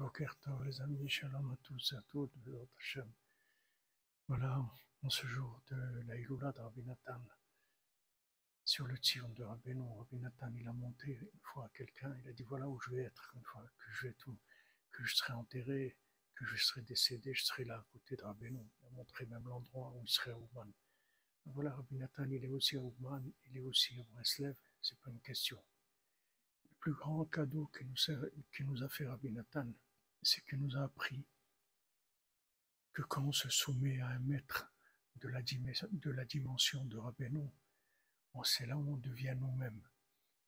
Boker les amis, shalom à tous et à toutes. Voilà, en ce jour de la Iloula de Rabbi Nathan, sur le tir de Rabbeinu, Rabbi Nathan, il a monté une fois à quelqu'un, il a dit voilà où je vais être, une fois que je vais tout, que je serai enterré, que je serai décédé, je serai là à côté de Rabbeinu. Il a montré même l'endroit où il serait à Ouman. Voilà, Rabbi Nathan, il est aussi à Ouman, il est aussi à Breslev, c'est pas une question. Le plus grand cadeau qu'il nous, a fait Rabbi Nathan, c'est qu'il nous a appris que quand on se soumet à un maître de la, dimension de Rabbeinu, c'est là où on devient nous-mêmes.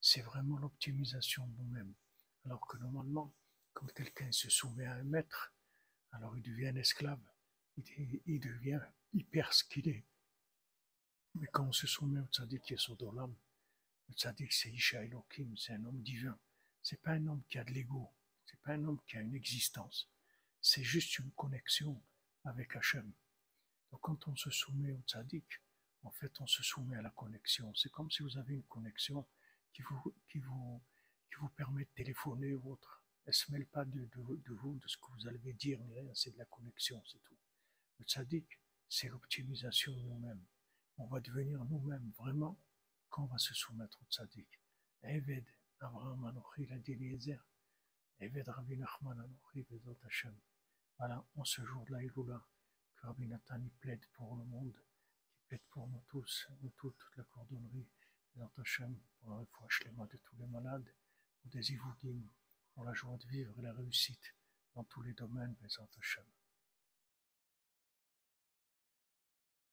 C'est vraiment l'optimisation de nous-mêmes. Alors que normalement, quand quelqu'un se soumet à un maître, alors il devient esclave, il, devient, il perd ce qu'il est. Mais quand on se soumet au tzaddik qui est Sodolam, le tzaddik c'est Isha Elohim, c'est un homme divin. C'est pas un homme qui a de l'ego, c'est pas un homme qui a une existence. C'est juste une connexion avec Hachem. Donc quand on se soumet au tzaddik, en fait on se soumet à la connexion. C'est comme si vous avez une connexion qui vous, qui vous, qui vous permet de téléphoner ou autre. Elle ne se mêle pas de, de, vous, de ce que vous allez dire, ni rien, c'est de la connexion, c'est tout. Le tzaddik, c'est l'optimisation de nous-mêmes. On va devenir nous-mêmes vraiment quand on va se soumettre au tzaddik. Eved, Abraham Anochi, il a dit Eved Rabbi Nachman Anochi. Voilà, en ce jour de la Iloula, que Rabbi Nathan y plaide pour le monde, qui plaide pour nous tous, nous toutes, toute la cordonnerie, Bezot Hashem, pour la refouach de tous les malades, pour des Ivudim, pour la joie de vivre et la réussite dans tous les domaines, Bezot Hashem.